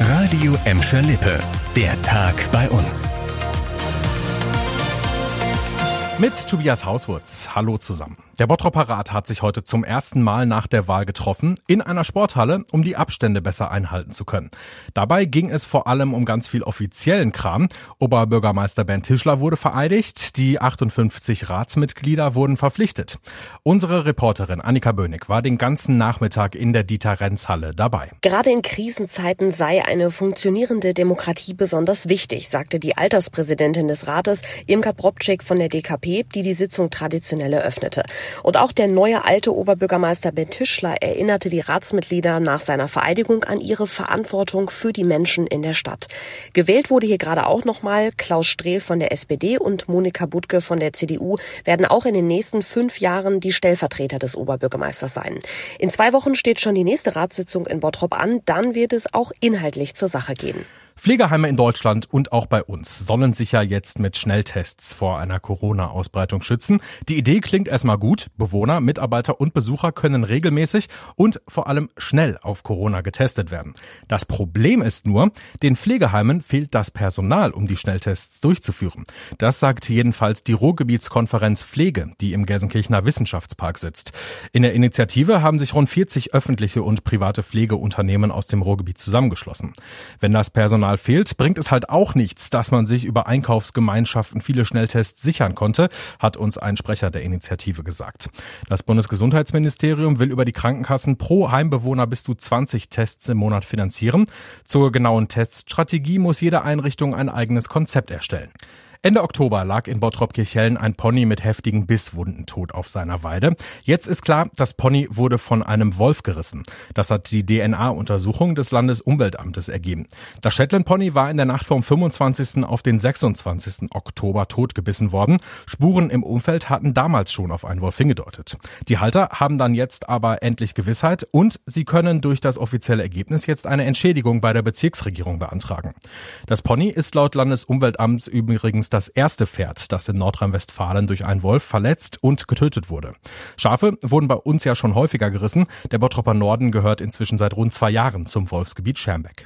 Radio Emscher Lippe. Der Tag bei uns. Mit Tobias Hauswurz. Hallo zusammen. Der Bottroper Rat hat sich heute zum ersten Mal nach der Wahl getroffen, in einer Sporthalle, um die Abstände besser einhalten zu können. Dabei ging es vor allem um ganz viel offiziellen Kram. Oberbürgermeister Bernd Tischler wurde vereidigt, die 58 Ratsmitglieder wurden verpflichtet. Unsere Reporterin Annika Böhnig war den ganzen Nachmittag in der Dieter-Renz-Halle dabei. Gerade in Krisenzeiten sei eine funktionierende Demokratie besonders wichtig, sagte die Alterspräsidentin des Rates, Imka Probczyk von der DKP die die Sitzung traditionell eröffnete. Und auch der neue alte Oberbürgermeister Ben Tischler erinnerte die Ratsmitglieder nach seiner Vereidigung an ihre Verantwortung für die Menschen in der Stadt. Gewählt wurde hier gerade auch nochmal Klaus Strehl von der SPD und Monika Butke von der CDU werden auch in den nächsten fünf Jahren die Stellvertreter des Oberbürgermeisters sein. In zwei Wochen steht schon die nächste Ratssitzung in Bottrop an. Dann wird es auch inhaltlich zur Sache gehen. Pflegeheime in Deutschland und auch bei uns sollen sich ja jetzt mit Schnelltests vor einer Corona-Ausbreitung schützen. Die Idee klingt erstmal gut. Bewohner, Mitarbeiter und Besucher können regelmäßig und vor allem schnell auf Corona getestet werden. Das Problem ist nur, den Pflegeheimen fehlt das Personal, um die Schnelltests durchzuführen. Das sagt jedenfalls die Ruhrgebietskonferenz Pflege, die im Gelsenkirchener Wissenschaftspark sitzt. In der Initiative haben sich rund 40 öffentliche und private Pflegeunternehmen aus dem Ruhrgebiet zusammengeschlossen. Wenn das Personal Personal fehlt, bringt es halt auch nichts, dass man sich über Einkaufsgemeinschaften viele Schnelltests sichern konnte, hat uns ein Sprecher der Initiative gesagt. Das Bundesgesundheitsministerium will über die Krankenkassen pro Heimbewohner bis zu 20 Tests im Monat finanzieren. Zur genauen Teststrategie muss jede Einrichtung ein eigenes Konzept erstellen. Ende Oktober lag in Bottrop-Kirchhellen ein Pony mit heftigen Bisswunden tot auf seiner Weide. Jetzt ist klar, das Pony wurde von einem Wolf gerissen. Das hat die DNA-Untersuchung des Landesumweltamtes ergeben. Das Shetland-Pony war in der Nacht vom 25. auf den 26. Oktober totgebissen worden. Spuren im Umfeld hatten damals schon auf einen Wolf hingedeutet. Die Halter haben dann jetzt aber endlich Gewissheit und sie können durch das offizielle Ergebnis jetzt eine Entschädigung bei der Bezirksregierung beantragen. Das Pony ist laut Landesumweltamt übrigens das erste Pferd, das in Nordrhein-Westfalen durch einen Wolf verletzt und getötet wurde. Schafe wurden bei uns ja schon häufiger gerissen. Der Bottropper Norden gehört inzwischen seit rund zwei Jahren zum Wolfsgebiet Schermbeck.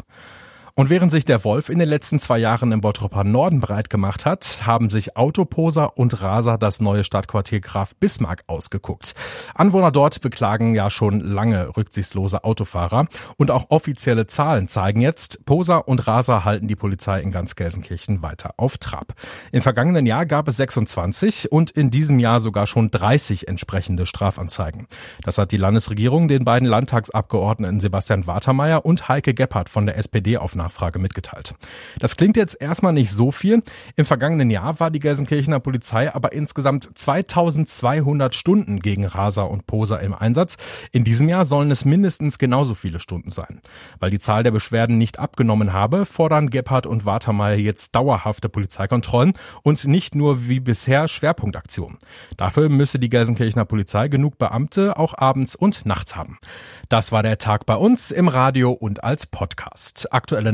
Und während sich der Wolf in den letzten zwei Jahren im Bottropper Norden breit gemacht hat, haben sich Autoposer und Raser das neue Stadtquartier Graf Bismarck ausgeguckt. Anwohner dort beklagen ja schon lange rücksichtslose Autofahrer und auch offizielle Zahlen zeigen jetzt, Poser und Raser halten die Polizei in ganz Gelsenkirchen weiter auf Trab. Im vergangenen Jahr gab es 26 und in diesem Jahr sogar schon 30 entsprechende Strafanzeigen. Das hat die Landesregierung den beiden Landtagsabgeordneten Sebastian Watermeier und Heike Gebhardt von der SPD auf Nachfrage mitgeteilt. Das klingt jetzt erstmal nicht so viel. Im vergangenen Jahr war die Gelsenkirchener Polizei aber insgesamt 2200 Stunden gegen Raser und Poser im Einsatz. In diesem Jahr sollen es mindestens genauso viele Stunden sein. Weil die Zahl der Beschwerden nicht abgenommen habe, fordern Gebhardt und Watermeier jetzt dauerhafte Polizeikontrollen und nicht nur wie bisher Schwerpunktaktionen. Dafür müsse die Gelsenkirchener Polizei genug Beamte auch abends und nachts haben. Das war der Tag bei uns im Radio und als Podcast. Aktuelle